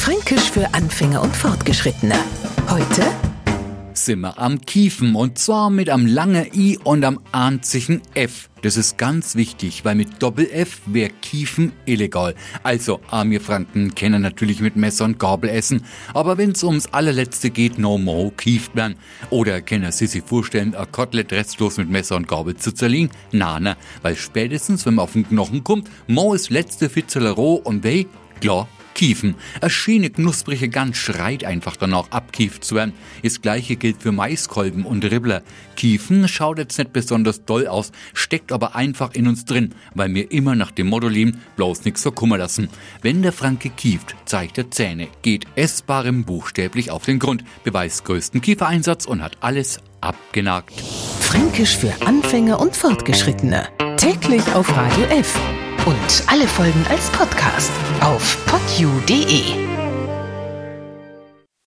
Fränkisch für Anfänger und Fortgeschrittene. Heute sind wir am Kiefen und zwar mit am langen I und am anzichen F. Das ist ganz wichtig, weil mit Doppel-F wäre Kiefen illegal. Also, Amir Franken kennen natürlich mit Messer und Gabel essen, aber wenn's ums allerletzte geht, no more kieft man. Oder können Sie sich vorstellen, ein Kotelett restlos mit Messer und Gabel zu zerlegen? Na, na, weil spätestens, wenn man auf den Knochen kommt, mo ist letzte Fitzeler roh und weh, klar, Kiefen. Eine schöne, knusprige Gans schreit einfach danach, abkieft zu werden. Das gleiche gilt für Maiskolben und Ribbler. Kiefen schaut jetzt nicht besonders doll aus, steckt aber einfach in uns drin, weil wir immer nach dem Motto leben, bloß nichts verkummer lassen. Wenn der Franke kieft, zeigt er Zähne, geht essbarem buchstäblich auf den Grund, beweist größten Kiefereinsatz und hat alles abgenagt. Fränkisch für Anfänger und Fortgeschrittene. Täglich auf Radio F. Und alle Folgen als Podcast auf U D E.